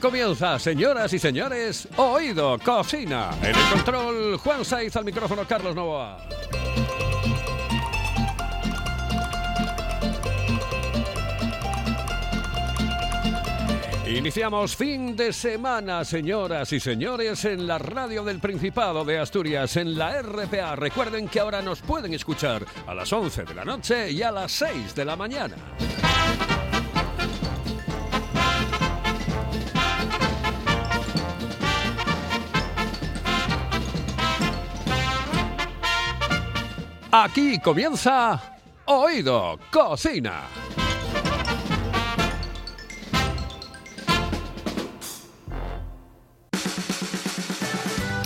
Comienza, señoras y señores, Oído Cocina. En el control, Juan Saiz, al micrófono, Carlos Novoa. Iniciamos fin de semana, señoras y señores, en la radio del Principado de Asturias, en la RPA. Recuerden que ahora nos pueden escuchar a las 11 de la noche y a las 6 de la mañana. Aquí comienza Oído Cocina.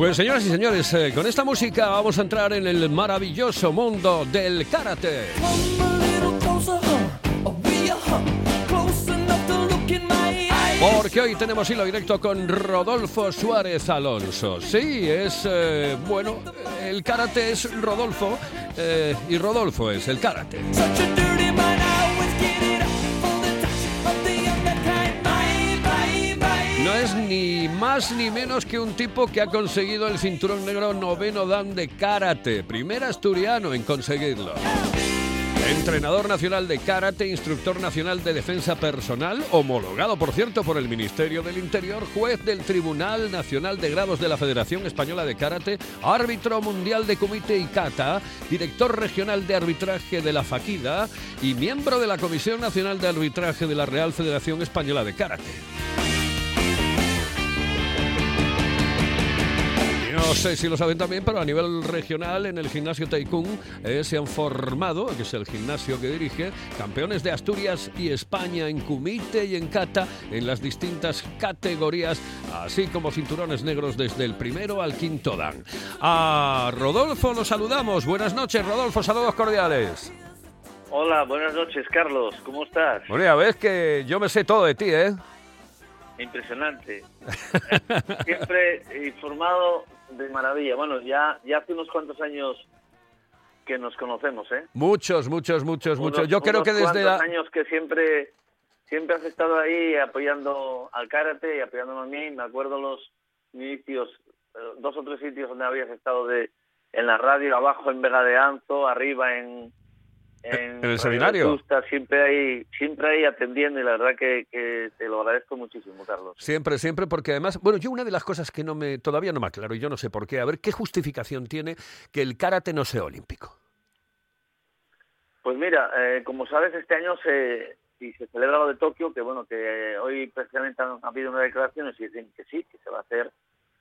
Pues señoras y señores, eh, con esta música vamos a entrar en el maravilloso mundo del karate. Porque hoy tenemos hilo directo con Rodolfo Suárez Alonso. Sí, es, eh, bueno, el karate es Rodolfo eh, y Rodolfo es el karate. Es ni más ni menos que un tipo que ha conseguido el cinturón negro noveno dan de karate, primer asturiano en conseguirlo. Entrenador nacional de karate, instructor nacional de defensa personal, homologado por cierto por el Ministerio del Interior, juez del Tribunal Nacional de Grados de la Federación Española de Karate, árbitro mundial de Kumite y Kata, director regional de arbitraje de la Faquida y miembro de la Comisión Nacional de Arbitraje de la Real Federación Española de Karate. No sé si lo saben también, pero a nivel regional en el gimnasio Taikun eh, se han formado, que es el gimnasio que dirige, campeones de Asturias y España en kumite y en kata en las distintas categorías, así como cinturones negros desde el primero al quinto dan. A Rodolfo lo saludamos. Buenas noches, Rodolfo, saludos cordiales. Hola, buenas noches, Carlos. ¿Cómo estás? Bueno, ya ves que yo me sé todo de ti, ¿eh? Impresionante. Siempre informado de maravilla. Bueno, ya, ya hace unos cuantos años que nos conocemos, ¿eh? Muchos, muchos, muchos, muchos. Unos- Yo creo que desde la... años que siempre siempre has estado ahí apoyando al karate y apoyándome a mí. Me acuerdo los inicios, eh, dos o tres sitios donde habías estado de en la radio, abajo en Vega de Anzo, arriba en en, ¿En el seminario? Estás siempre ahí, siempre ahí atendiendo y la verdad que, que te lo agradezco muchísimo, Carlos. Siempre, siempre, porque además, bueno, yo una de las cosas que no me, todavía no me aclaro, y yo no sé por qué, a ver, ¿qué justificación tiene que el karate no sea olímpico? Pues mira, eh, como sabes, este año se, y se celebra lo de Tokio, que bueno, que hoy precisamente han habido unas declaraciones y dicen que sí, que se va a hacer,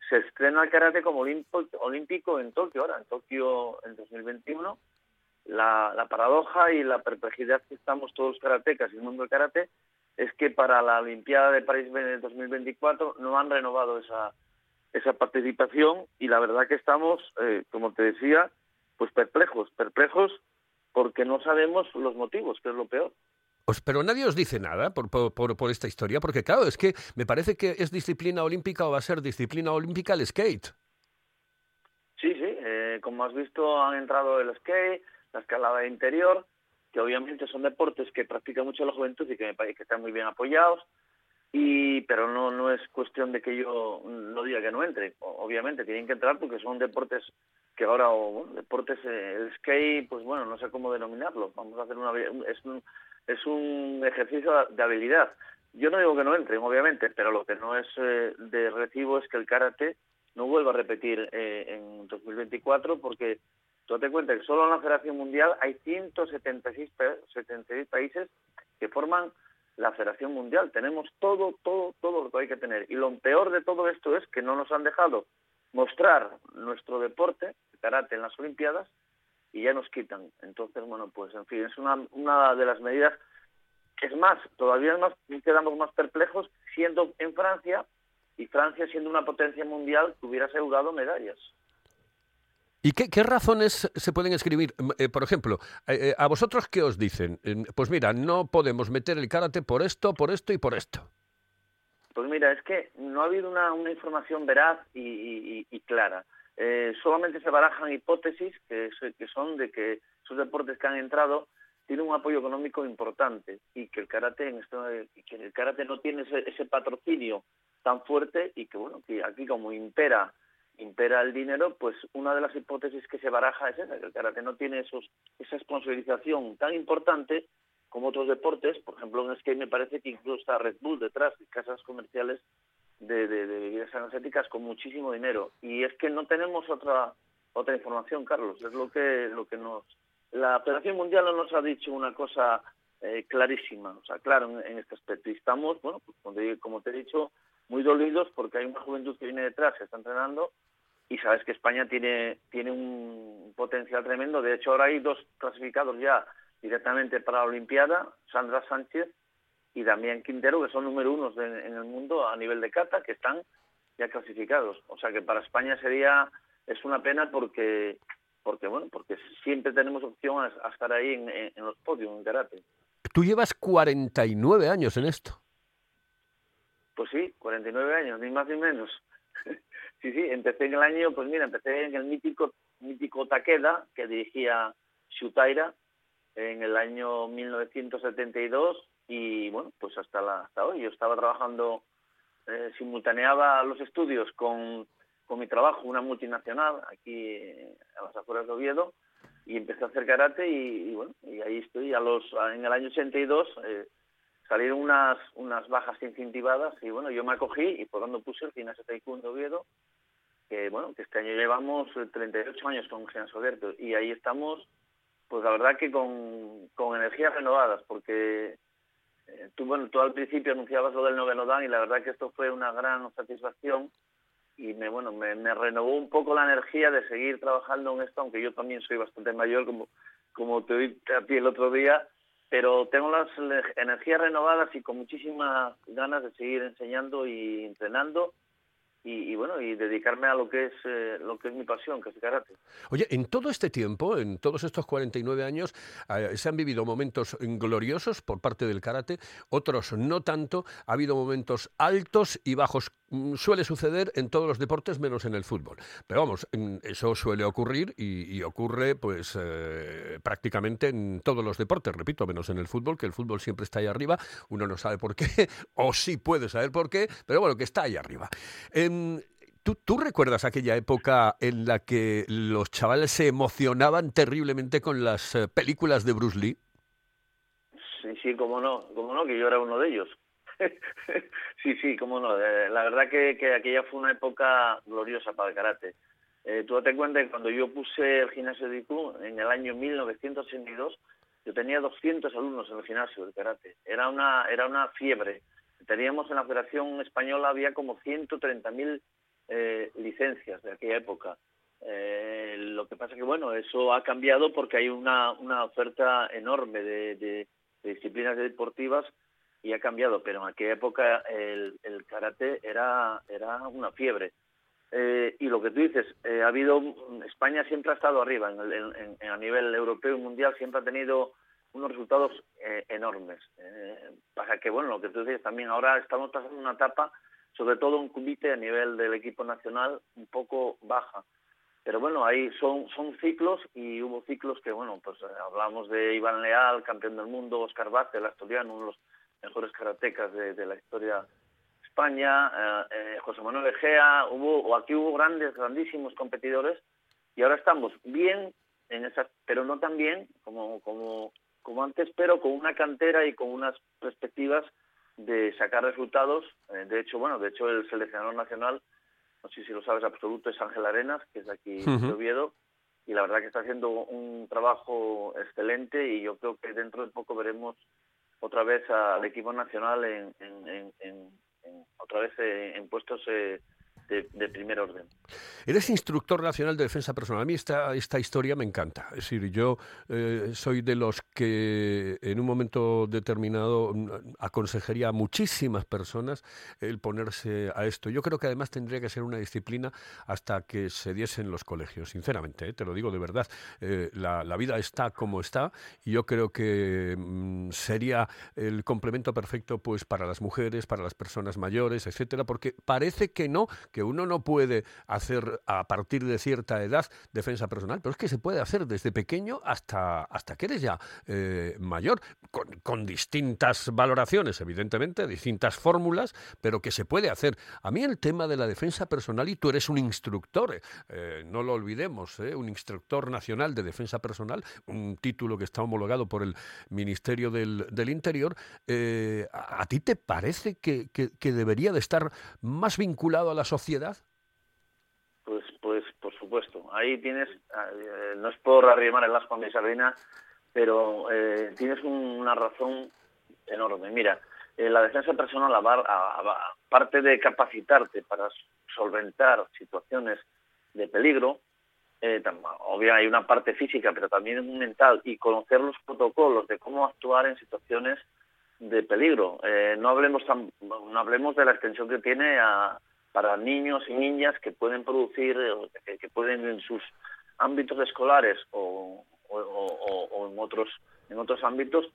se estrena el karate como olímpico en Tokio ahora, en Tokio en 2021. La, la paradoja y la perplejidad que estamos todos los karatecas y el mundo del karate es que para la Olimpiada de París en 2024 no han renovado esa, esa participación y la verdad que estamos, eh, como te decía, pues perplejos, perplejos porque no sabemos los motivos, que es lo peor. Os- pero nadie os dice nada por, por, por- por esta historia, porque claro, es que me parece que es disciplina olímpica o va a ser disciplina olímpica el skate. Sí, sí, eh, como has visto han entrado el skate, la escalada interior, que obviamente son deportes que practica mucho la juventud y que me parece que están muy bien apoyados, y pero no no es cuestión de que yo no diga que no entre, obviamente tienen que entrar porque son deportes que ahora, o bueno, deportes, eh, el skate, pues bueno, no sé cómo denominarlo, vamos a hacer una, es un, es un ejercicio de habilidad. Yo no digo que no entren, obviamente, pero lo que no es eh, de recibo es que el karate no vuelva a repetir eh, en 2024 porque tú date cuenta que solo en la Federación Mundial hay 176 pa- 76 países que forman la Federación Mundial. Tenemos todo, todo, todo lo que hay que tener. Y lo peor de todo esto es que no nos han dejado mostrar nuestro deporte, el karate, en las Olimpiadas y ya nos quitan. Entonces, bueno, pues en fin, es una, una de las medidas. Es más, todavía más, quedamos más perplejos siendo en Francia y Francia siendo una potencia mundial que hubiera asegurado medallas. ¿Y qué, razones se pueden escribir? Eh, por ejemplo, eh, eh, ¿a vosotros qué os dicen? Pues mira, no podemos meter el karate por esto, por esto y por esto. Pues mira, es que no ha habido una, información veraz y, clara. Solamente se barajan hipótesis que, son de que esos deportes que han entrado tienen un apoyo económico importante y que el karate en esto, karate no tiene ese, ese patrocinio tan fuerte y que bueno que aquí como impera impera el dinero, pues una de las hipótesis que se baraja es esa, que el karate no tiene esos, esa sponsorización tan importante como otros deportes, por ejemplo en skate me parece que incluso está Red Bull detrás, casas comerciales de, de, de energéticas con muchísimo dinero. Y es que no tenemos otra otra información, Carlos, es lo que lo que nos la Federación Mundial no nos ha dicho una cosa eh, clarísima, o sea, claro, en, este aspecto. Y estamos, bueno, pues, como te- he dicho, muy dolidos porque hay una juventud que viene detrás, se está entrenando y sabes que España tiene tiene un potencial tremendo. De hecho, ahora hay dos clasificados ya directamente para la Olimpiada, Sandra Sánchez y Damián Quintero, que son número unos de- en el mundo a nivel de kata, que están ya clasificados. O sea que para España sería es una pena porque porque bueno porque siempre tenemos opción a, a estar ahí en, en- en los podios en karate. Tú llevas 49 años en esto. Pues sí, 49 años, ni más ni menos. Sí, sí, empecé en el año, pues mira, empecé en el mítico mítico Takeda, que dirigía Shutaira, en el año 1972 y bueno, pues hasta, la, hasta hoy. Yo estaba trabajando, eh, simultaneaba los estudios con, con mi trabajo, una multinacional aquí eh, a las afueras de Oviedo, y empecé a hacer karate y, bueno, y ahí estoy. A los, en el año 82 eh, salieron unas, unas bajas incentivadas y bueno, yo me acogí y por donde puse el gimnasio Taekwondo Oviedo, que bueno, que este año llevamos eh, 38 años con gimnasio abierto y ahí estamos, pues la verdad que con, con energías renovadas, porque eh, tú, bueno, tú al principio anunciabas lo del noveno dan y la verdad que esto fue una gran satisfacción y me, bueno, me, me renovó un poco la energía de seguir trabajando en esto, aunque yo también soy bastante mayor, como, como te oí a ti el otro día, pero tengo las energías renovadas y con muchísimas ganas de seguir enseñando y entrenando y, bueno y dedicarme a lo que es eh, lo que es mi pasión que es el karate Oye, en todo este tiempo, en todos estos 49 años, eh, se han vivido momentos gloriosos por parte del karate, otros no tanto. Ha habido momentos altos y bajos. Mm, Suele suceder en todos los deportes menos en el fútbol. Pero vamos, mm, eso suele ocurrir y, y ocurre pues eh, prácticamente en todos los deportes, repito, menos en el fútbol, que el fútbol siempre está ahí arriba. Uno no sabe por qué, o sí puede saber por qué, pero bueno, que está ahí arriba. Em, ¿Tú, ¿Tú recuerdas aquella época en la que los chavales se emocionaban terriblemente con las eh, películas de Bruce Lee? Sí, sí, cómo no, cómo no, que yo era uno de ellos. sí, sí, cómo no. Eh, la verdad que, que aquella fue una época gloriosa para el karate. Eh, tú date cuenta que cuando yo puse el gimnasio de IQ en el año 1982, yo tenía 200 alumnos en el gimnasio de karate. Era una, era una fiebre. Teníamos en la Federación Española, había como 130.000 eh, licencias de aquella época. Lo que pasa que, bueno, eso ha cambiado porque hay una, una oferta enorme de disciplinas deportivas y ha cambiado, pero en aquella época el, el karate era, era una fiebre. Eh, y lo que tú dices, eh, ha habido, España siempre ha estado arriba, en el- en- a nivel europeo y mundial siempre ha tenido unos resultados eh, enormes. Pasa que, bueno, lo que tú dices también, ahora estamos pasando una etapa, sobre todo un cubite a nivel del equipo nacional, un poco baja. Pero bueno, ahí son, son ciclos y hubo ciclos que, bueno, pues hablamos de Iván Leal, campeón del mundo, Oscar Vázquez, el asturiano, uno de los mejores karatecas de, de la historia de España, eh, eh, José Manuel Egea, hubo, o aquí hubo grandes, grandísimos competidores y ahora estamos bien en esas, pero no tan bien como, como, como antes, pero con una cantera y con unas perspectivas de sacar resultados. Eh, de hecho, bueno, de hecho el seleccionador nacional, no sé si lo sabes absoluto, es Ángel Arenas, que es de aquí Ujú. de Oviedo, y la verdad que está haciendo un trabajo excelente y yo creo que dentro de poco veremos otra vez al equipo nacional en, en- en- en- otra vez eh, en puestos eh, de, primer orden. Eres instructor nacional de defensa personal. A mí esta, esta historia me encanta. Es decir, yo eh, soy de los que en un momento determinado mm, aconsejaría a muchísimas personas el ponerse a esto. Yo creo que además tendría que ser una disciplina hasta que se diese en los colegios, sinceramente, ¿eh? te lo digo de verdad. Eh, la, vida está como está y yo creo que mm, sería el complemento perfecto pues para las mujeres, para las personas mayores, etcétera, porque parece que no, uno no puede hacer a partir de cierta edad defensa personal, pero es que se puede hacer desde pequeño hasta, hasta que eres ya eh, mayor, con, con distintas valoraciones, evidentemente, distintas fórmulas, pero que se puede hacer. A mí el tema de la defensa personal, y tú eres un instructor, eh, no lo olvidemos, eh, un instructor nacional de defensa personal, un título que está homologado por el Ministerio del, del Interior, ¿a, a ti te parece que, que- que debería de estar más vinculado a la sociedad? Pues, pues, por supuesto. Ahí tienes, eh, no es por arrimar el asco a mi sardina, pero eh, tienes un- una razón enorme. Mira, la defensa personal, aparte de capacitarte para solventar situaciones de peligro, eh, obvio hay una parte física, pero también mental, y conocer los protocolos de cómo actuar en situaciones de peligro. Eh, no hablemos tan- no hablemos de la extensión que tiene a- para niños y niñas que pueden producir, eh, que, pueden en sus ámbitos escolares o, en otros en otros ámbitos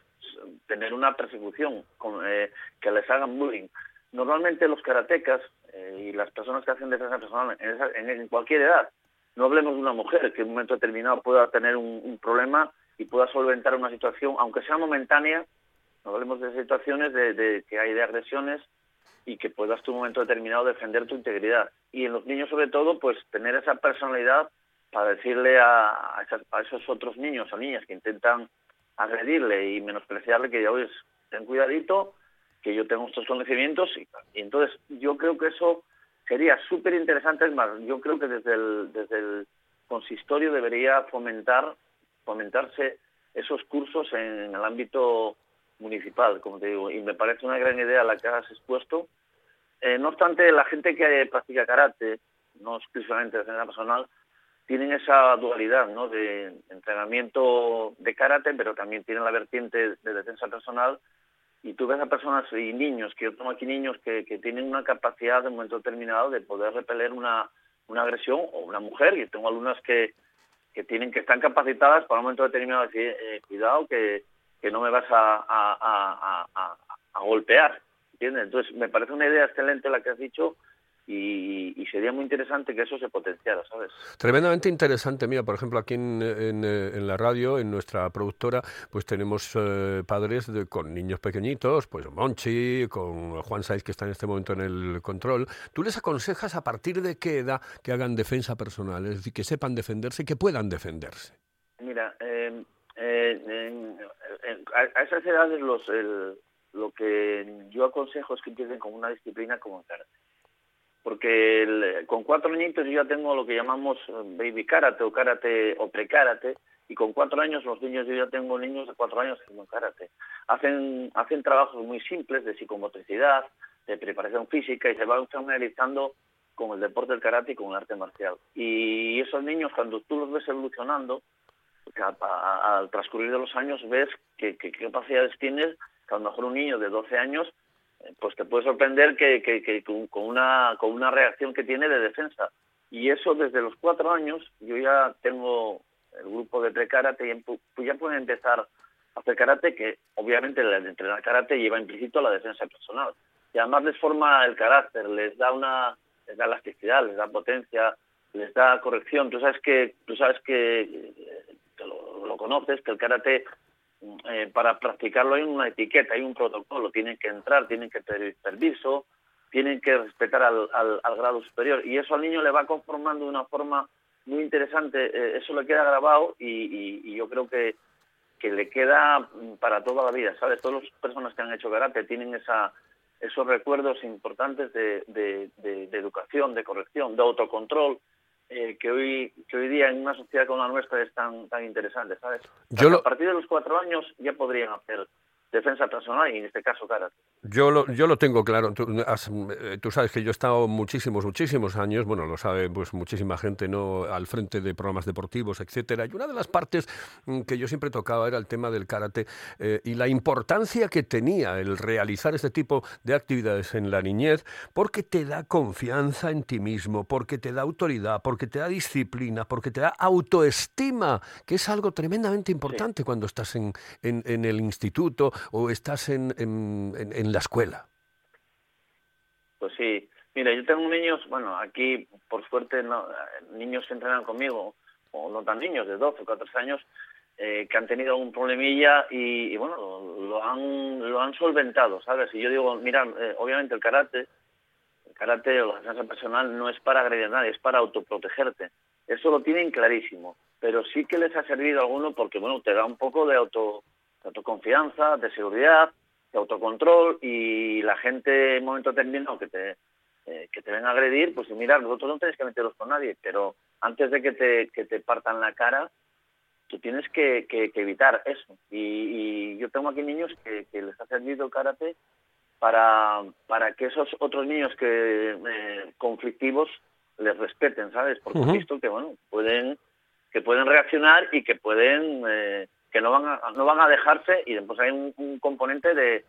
tener una persecución eh, que les hagan bullying. Normalmente los karatecas eh, y las personas que hacen defensa personal en, esa- en- cualquier edad, no hablemos de una mujer que en un momento determinado pueda tener un, un problema y pueda solventar una situación, aunque sea momentánea, no hablemos de situaciones de, de que hay de agresiones y que puedas tú en un momento determinado defender tu integridad. Y en los niños sobre todo, pues tener esa personalidad para decirle a, esos otros niños o niñas que intentan agredirle y menospreciarle que ya oye, ten cuidadito, que yo tengo estos conocimientos y, y entonces yo creo que eso sería súper interesante, es más, yo creo que desde el, desde el consistorio debería fomentar, fomentarse esos cursos en el ámbito municipal, como te digo, y me parece una gran idea la que has expuesto. Eh, no obstante, la gente que practica karate, no exclusivamente de defensa personal, tienen esa dualidad ¿no? de entrenamiento de karate, pero también tienen la vertiente de defensa personal. Y tú ves a personas y niños, que yo tengo aquí niños que, que tienen una capacidad de un momento determinado de poder repeler una, una agresión o una mujer. Y tengo alumnas que, que tienen que están capacitadas para un momento determinado decir, eh, cuidado que, que no me vas a, a, a, golpear. ¿Entiendes? Entonces, me parece una idea excelente la que has dicho y, y sería muy interesante que eso se potenciara, ¿sabes? Tremendamente interesante. Mira, por ejemplo, aquí en, en, eh, en la radio, en nuestra productora, pues tenemos eh, padres de- con niños pequeñitos, pues Monchi, con Juan Saiz, que está en este momento en el control. ¿Tú les aconsejas a partir de qué edad que hagan defensa personal? Es decir, que sepan defenderse y que puedan defenderse. Mira, eh, eh, a, esas edades los, el- lo que yo aconsejo es que empiecen con una disciplina como el karate. Porque con cuatro añitos yo ya tengo lo que llamamos eh, baby karate o karate o pre-karate y con cuatro años los niños, yo ya tengo niños de cuatro años haciendo karate. Hacen, hacen trabajos muy simples de psicomotricidad, de preparación física y se van familiarizando con el deporte del karate y con el arte marcial. Y esos niños, cuando tú los ves evolucionando, al transcurrir de los años ves que, que- qué capacidades tienes, que a lo mejor un niño de 12 años, eh, pues te puede sorprender que, que- que con, una, con una reacción que tiene de defensa. Y eso desde los cuatro años, yo ya tengo el grupo de pre-karate y pues ya pueden empezar a hacer karate, que obviamente el entrenar karate lleva implícito la defensa personal. Y además les forma el carácter, les da una les da elasticidad, les da potencia, les da corrección. Tú sabes que, tú sabes que, eh, lo, conoces, que el karate eh, para practicarlo hay una etiqueta, hay un protocolo, tienen que entrar, tienen que pedir permiso, tienen que respetar al, al- al grado superior. Y eso al niño le va conformando de una forma muy interesante, eh, eso le queda grabado y, yo creo que, que le queda mm, para toda la vida, ¿sabes? Todas las personas que han hecho karate tienen esa, esos recuerdos importantes de- de educación, de corrección, de autocontrol, eh, que hoy que hoy día en una sociedad como la nuestra es tan tan interesante, ¿sabes? Yo lo- A partir de los cuatro años ya podrían hacer defensa personal y en este caso karate. Yo lo, yo lo tengo claro. Tú, has- eh, tú sabes que yo he estado muchísimos, muchísimos años, bueno, lo sabe pues muchísima gente, ¿no? Al frente de programas deportivos, etcétera. Y una de las partes mm, que yo siempre tocaba era el tema del karate eh, y la importancia que tenía el realizar este tipo de actividades en la niñez, porque te da confianza en ti mismo, porque te da autoridad, porque te da disciplina, porque te da autoestima, que es algo tremendamente importante cuando estás en, en- en el instituto o estás en, en- la escuela. Pues sí, mira, yo tengo niños, bueno, aquí por suerte no, niños que entrenan conmigo, o no tan niños, de 12 o 14 años, eh, que han tenido algún problemilla y, y, bueno, lo, lo han, lo han solventado, ¿sabes? Y yo digo, mira, eh, obviamente el karate, el karate o la defensa personal no es para agredir a nadie, es para autoprotegerte. Eso lo tienen clarísimo, pero sí que les ha servido a alguno porque, bueno, te da un poco de, auto, de autoconfianza, de seguridad, de autocontrol y la gente en momento determinado que te, eh, que te ven a agredir, pues mira, nosotros no tenéis que meteros con nadie, pero antes de que te, que te partan la cara, tú tienes que, que- que evitar eso. Y, y yo tengo aquí niños que, que les ha servido el karate para, para que esos otros niños que eh, conflictivos les respeten, ¿sabes? Porque he visto que, bueno, pueden que pueden reaccionar y que pueden eh, que no van a, no van a dejarse y después hay un, componente de,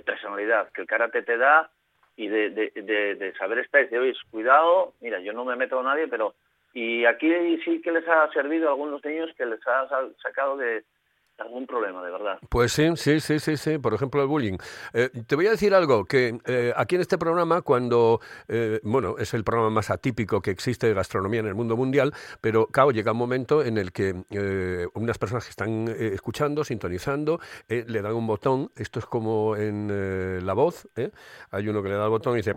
personalidad que el karate te da y de, saber estar y decir, oye, cuidado, mira, yo no me meto a nadie, pero... Y aquí sí que les ha servido a algunos niños que les ha sa- sacado de algún problema, de verdad. Pues sí, sí, sí, sí, sí. Por ejemplo, el bullying. Eh, te voy a decir algo, que eh, aquí en este programa, cuando, eh, bueno, es el programa más atípico que existe de gastronomía en el mundo mundial, pero claro, llega un momento en el que unas personas que están escuchando, sintonizando, le dan un botón, esto es como en la voz, hay uno que le da el botón y dice,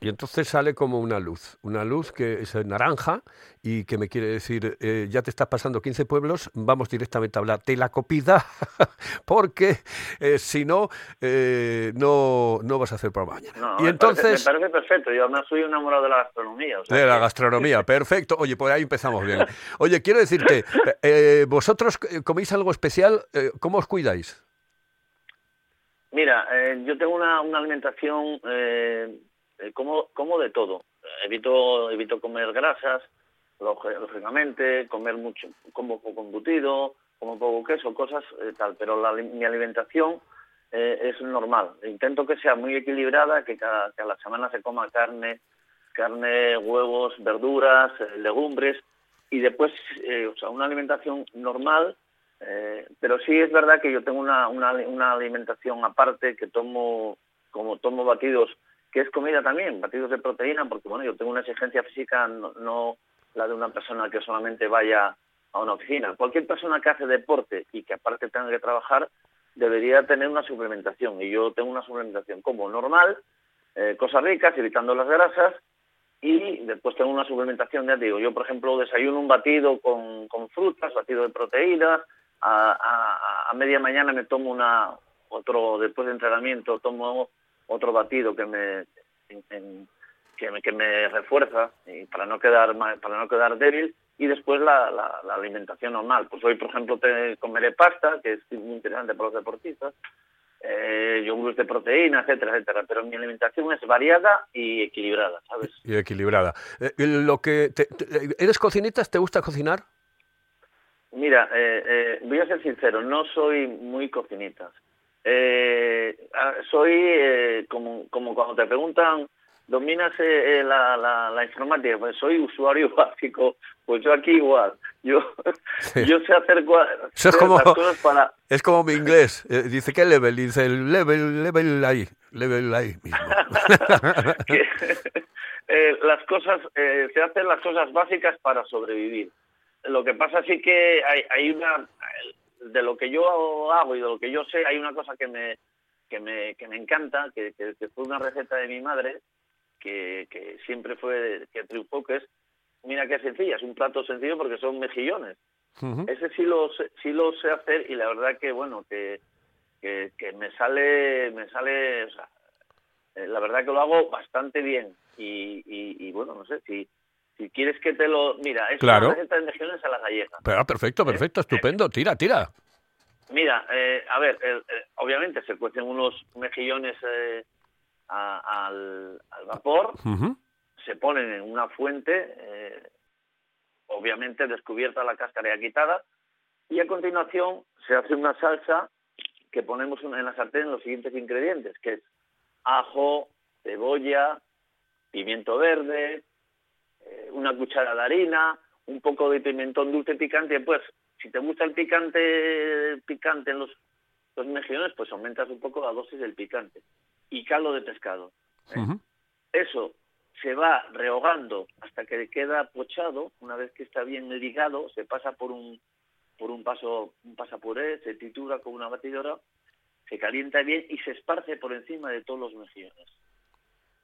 y entonces sale como una luz, una luz que es naranja y que me quiere decir, ya te estás pasando 15 pueblos, vamos directamente a hablar, te la copida, porque eh, si no, eh, no, no vas a hacer programa mañana. No, y me entonces... parece, me parece perfecto. Yo además soy enamorado de la gastronomía. o sea De la gastronomía, perfecto. Oye, pues ahí empezamos bien. Oye, quiero decirte, eh, vosotros coméis algo especial, ¿cómo os cuidáis? Mira, eh, yo tengo una, una alimentación como, como de todo. Evito evito comer grasas, lógi- lógicamente, comer mucho, como poco embutido, como poco queso, cosas eh, tal. Pero la, mi alimentación eh, es normal. Intento que sea muy equilibrada, que cada, que a la semana se coma carne, carne, huevos, verduras, eh, legumbres y después, eh, o sea, una alimentación normal pero sí es verdad que yo tengo una, una, alimentación aparte que tomo, como tomo batidos que es comida también, batidos de proteína, porque bueno, yo tengo una exigencia física, no la de una persona que solamente vaya a una oficina. Cualquier persona que hace deporte y que aparte tenga que trabajar debería tener una suplementación y yo tengo una suplementación como normal, eh, cosas ricas, evitando las grasas y después tengo una suplementación, ya digo, yo por ejemplo desayuno un batido con, con frutas, batido de proteínas, a, media mañana me tomo una otro después de entrenamiento tomo otro batido que me que me, que me refuerza y para no quedar para no quedar débil y después la, la- la alimentación normal pues hoy por ejemplo te comeré pasta que es muy interesante para los deportistas eh, yogures de proteína etcétera etcétera pero mi alimentación es variada y equilibrada sabes Y equilibrada. Eh, lo que te- te- ¿Eres cocinita? ¿Te gusta cocinar? Mira, eh, eh, voy a ser sincero, no soy muy cocinita. Eh, ah, soy eh, como, como cuando te preguntan, ¿dominas eh, la, la, la informática? Pues soy usuario básico, pues yo aquí igual. Yo, Sí. yo sé hacer Eso es como- cosas para... Es como mi inglés. Eh, dice, ¿qué level? Dice, el level, level ahí. Level ahí mismo. que, eh, las cosas, eh, se hacen las cosas básicas para sobrevivir. Lo que pasa sí que hay, hay una, de lo que yo hago y de lo que yo sé, hay una cosa que me, que me, que me encanta, que, que- que fue una receta de mi madre, que, que siempre fue, que triunfó, que es, mira qué sencilla, es un plato sencillo porque son mejillones. Ese sí lo sé, sí lo sé hacer y la verdad que bueno que, que, que me sale me sale o sea, eh, la verdad que lo hago bastante bien y, y, y, bueno no sé si si quieres que te lo mira es Claro. una receta de mejillones a la gallega Pero, perfecto, perfecto, estupendo. Tira, tira. mira eh, a ver eh, eh, obviamente se cuecen unos mejillones eh, a- al, al vapor se ponen en una fuente, eh, obviamente descubierta la cáscara quitada, y a continuación se hace una salsa que ponemos en la sartén los siguientes ingredientes, que es ajo, cebolla, pimiento verde, eh, una cuchara de harina, un poco de pimentón dulce picante, pues si te gusta el picante picante en los, los mejillones, pues aumentas un poco la dosis del picante. Y caldo de pescado. ¿eh? Eso se va rehogando hasta que queda pochado. Una vez que está bien ligado, se pasa por un por un paso un pasapuré, se tritura con una batidora, se calienta bien y se esparce por encima de todos los mejillones.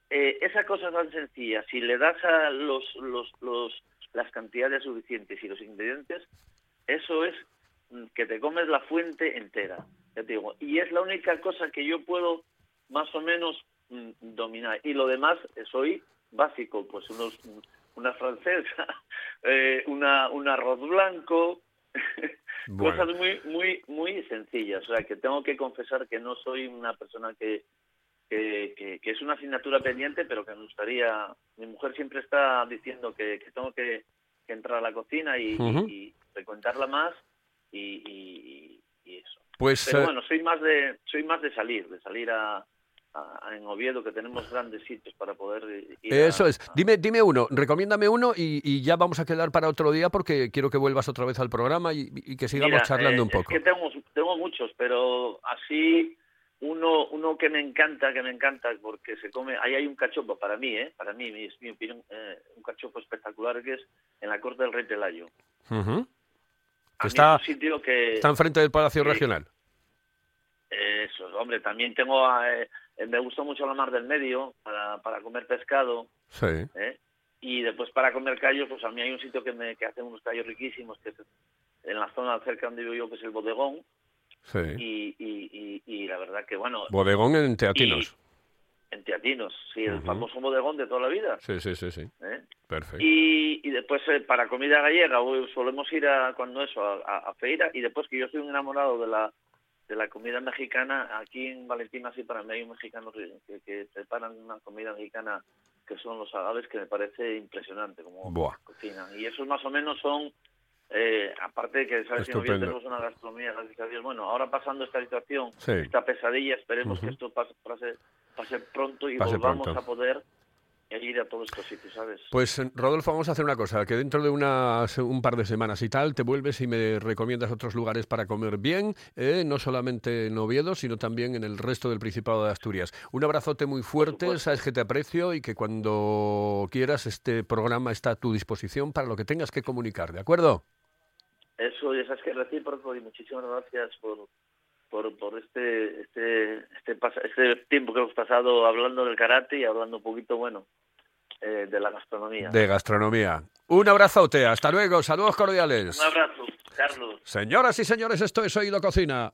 Eh, esa cosa tan sencilla, si le das a los, los, los las cantidades suficientes y los ingredientes, eso es mm, que te comes la fuente entera, ya te digo. Y es la única cosa que yo puedo más o menos mm, dominar. Y lo demás soy básico, pues unos, una francesa, eh, una, un arroz blanco, Bueno. cosas muy, muy, muy sencillas. O sea, que tengo que confesar que no soy una persona que, que, que- que es una asignatura pendiente, pero que me gustaría. Mi mujer siempre está diciendo que, que tengo que, que entrar a la cocina y, Ujú. y frecuentarla más y, y- y eso. Pues Pero eh, bueno, soy más de soy más de salir, de salir a, a- a- en Oviedo que tenemos grandes sitios para poder ir. a- eso es. a- Dime, dime uno, recomiéndame uno y, y ya vamos a quedar para otro día porque quiero que vuelvas otra vez al programa y, y que sigamos Mira, charlando eh, un poco. Es que tengo, tengo muchos, pero así uno uno que me encanta, que me encanta porque se come, ahí hay un cachopo para mí, ¿eh? Para mí, es mi opinión, eh, un cachopo espectacular que es en la corte del Rey Pelayo. A mí Está- es que Está enfrente del Palacio. Regional. eso, hombre, también tengo eh, eh, me gustó mucho la Mar del Medio para, para comer pescado. Sí. ¿eh? Y después para comer callos, pues a mí hay un sitio que me que hace unos callos riquísimos, que es en la zona cerca donde vivo yo, que es el Bodegón, Sí. y, y, y, y la verdad que, bueno, Bodegón en Teatinos. en Teatinos, sí, el famoso bodegón de toda la vida. Sí, sí, sí, sí. ¿eh? Perfecto. Y, y después eh, para comida gallega solemos ir a cuando eso a, a- a feira y después que yo soy un enamorado de la de la comida mexicana aquí en Valentina sí para mí hay un mexicano que, preparan una comida mexicana que son los agaves que me parece impresionante como Buah. cocinan y esos más o menos son eh, aparte de que sabes que en Oviedo Estupendo. tenemos una gastronomía gracias a Dios bueno ahora pasando esta situación Sí. esta pesadilla esperemos que esto pase, pase, pase pronto y Pase volvamos pronto. a poder ir a todos estos sitios, ¿sabes? Pues eh, Rodolfo, vamos a hacer una cosa, que dentro de unas, un par de semanas y tal, te vuelves y me recomiendas otros lugares para comer bien, eh, no solamente en Oviedo, sino también en el resto del Principado de Asturias. Un abrazote muy fuerte, sabes que te aprecio y que cuando quieras este programa está a tu disposición para lo que tengas que comunicar, ¿de acuerdo? Eso ya sabes que es recíproco y muchísimas gracias por por, por este este este, este tiempo que hemos pasado hablando del karate y hablando un poquito, bueno, eh, de la gastronomía. De gastronomía. Un abrazote, hasta luego, saludos cordiales. Un abrazo, Carlos. Señoras y señores, esto es Oído Cocina.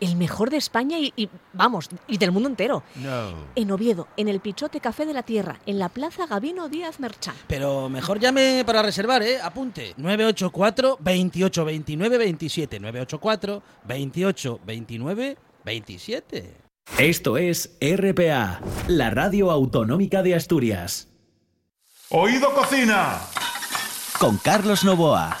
El mejor de España y, y, vamos, y del mundo entero. No. En Oviedo, en el Pichote Café de la Tierra, en la Plaza Gabino Díaz Merchán. Pero mejor llame para reservar, ¿eh? Apunte. 984 28 29 27. 984 28 29 27. Esto es RPA, la radio autonómica de Asturias. Oído Cocina. Con Carlos Novoa.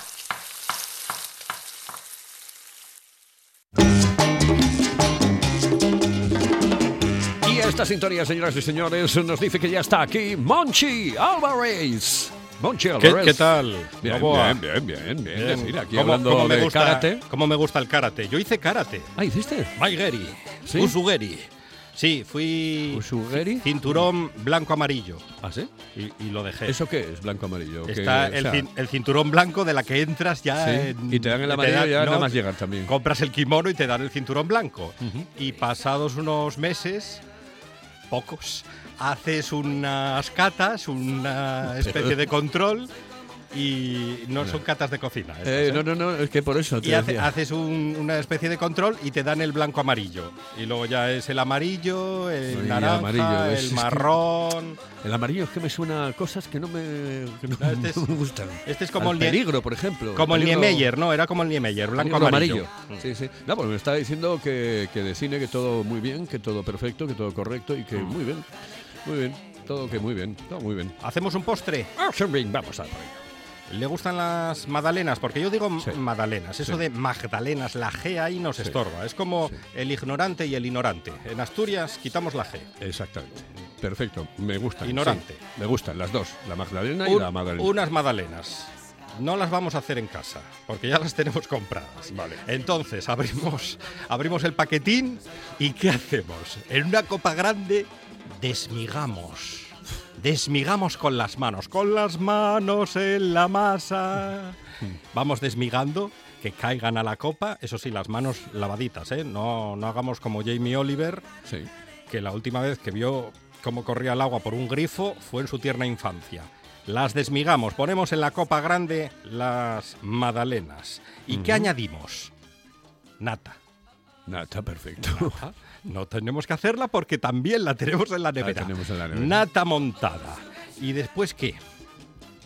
Esta sintonía, señoras y señores, nos dice que ya está aquí Monchi Álvarez. Monchi ¿Qué, Álvarez. qué tal? Bien, bien, bien, bien, aquí ¿Cómo- hablando de gusta, karate. ¿Cómo me gusta el karate? Yo hice karate. Ah, ¿hiciste? Maigeri. Usugeri. Sí, fui ¿Usugeri? cinturón blanco-amarillo. ¿Ah, sí? Y, y lo dejé. ¿Eso qué es? Blanco-amarillo. ¿Qué- Está o el, sea, cin- el cinturón blanco de la que entras ya sí, en- y te dan el amarillo dan- ya no, nada más llegar también. Compras el kimono y te dan el cinturón blanco. Ujú. Y pasados unos meses, pocos, haces unas catas, una especie de control y no son catas de cocina. estas, Eh, no, no, no, es que por eso te Y hace- decía. haces un- una especie de control y te dan el blanco amarillo. Y luego ya es el amarillo, el naranja, amarillo, es- es el que- marrón. El amarillo es que me suena a cosas que no me, que no, No, este es- no me gustan. Este es como Al el, peligro, por ejemplo. como el Niemeyer, ¿no? Era como el Niemeyer, blanco peligro amarillo. Sí, sí. No, pues me estaba diciendo que, que de cine que todo muy bien, que todo perfecto, que todo correcto y que Mm. muy bien. Muy bien. Todo que muy bien. Todo muy bien. Hacemos un postre. Ah, sí, bien, Vamos a por ello. ¿Le gustan las magdalenas? Porque yo digo Sí. magdalenas. Eso Sí. de magdalenas, la G ahí nos Sí. estorba. Es como el ignorante y el ignorante. En Asturias quitamos la G. Exactamente. Perfecto. Me gustan. Ignorante. me gustan las dos. La Magdalena y la Magdalena. unas magdalenas. No las vamos a hacer en casa, porque ya las tenemos compradas. Vale. Entonces, abrimos, abrimos el paquetín y ¿qué hacemos? En una copa grande desmigamos. Desmigamos con las manos, con las manos en la masa. Vamos desmigando, que caigan a la copa, eso sí, las manos lavaditas, ¿eh? No, no hagamos como Jamie Oliver, Sí. que la última vez que vio cómo corría el agua por un grifo fue en su tierna infancia. Las desmigamos, ponemos en la copa grande las magdalenas. ¿Y qué añadimos? Nata. Está perfecto. No tenemos que hacerla porque también la tenemos en la nevera. tenemos en la nevera. Nata montada. ¿Y después qué?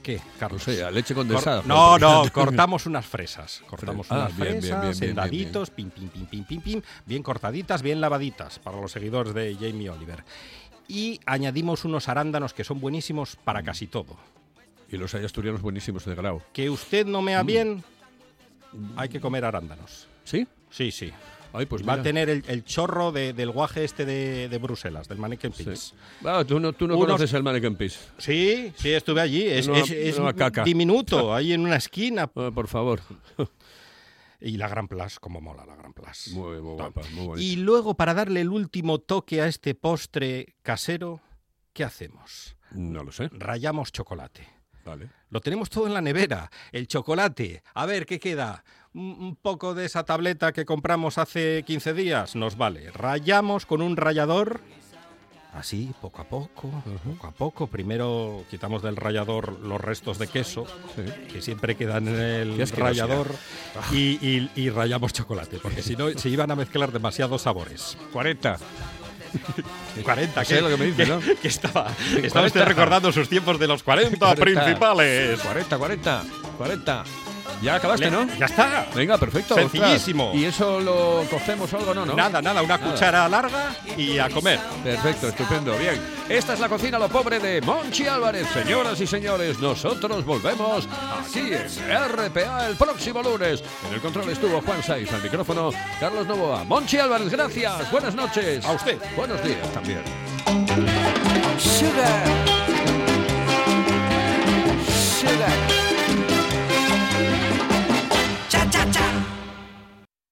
¿Qué, Carlos? sea, leche Cor- condensada. no, no, cortamos unas fresas. Cortamos Ah, unas bien, fresas bien, bien, en bien, daditos, pim, pim, pim, pim, pim, pim, bien cortaditas, bien lavaditas, para los seguidores de Jamie Oliver. Y añadimos unos arándanos que son buenísimos para casi todo. Y los hay asturianos buenísimos de grau. Que usted no mea Mm. bien, hay que comer arándanos. ¿Sí? Sí, sí. Ay, pues Va a tener el, el chorro de- del guaje este de, de Bruselas, del mannequin Sí. pis. Ah, tú no, tú no Unos- conoces el Mannequin Peace. Sí, sí, estuve allí. Es, Una- es- es una caca. diminuto, ahí en una esquina. Ah, por favor. Y la Gran Place, como mola la Gran Place. Muy, muy guapa, muy. Y luego, para darle el último toque a este postre casero, ¿qué hacemos? No lo sé. Rayamos chocolate. Vale. Lo tenemos todo en la nevera. El chocolate. A ver, ¿qué queda? Un, poco de esa tableta que compramos hace 15 días. Nos vale. Rayamos con un rallador Así, poco a poco, poco a poco. Primero quitamos del rallador los restos de queso, que siempre quedan en el asquerosidad. rallador, y, y- y rallamos chocolate, porque si no se iban a mezclar demasiados sabores. 40. 40, No sé lo que me dice, ¿no? que estaba, estaba 40. usted recordando sus tiempos de los 40, 40. principales. 40, 40, 40. Ya acabaste, ¿no? Ya está. Venga, perfecto. Sencillísimo. ¿Y eso lo cocemos algo? No, no. Nada, nada, una cuchara larga y a comer. Perfecto, estupendo, bien. Esta es la cocina lo pobre de Monchi Álvarez. Señoras y señores, nosotros volvemos aquí en RPA el próximo lunes. En el control estuvo Juan Saiz, al micrófono Carlos Novoa. Monchi Álvarez, gracias. Buenas noches. A usted. Buenos días también. Sugar. Sugar.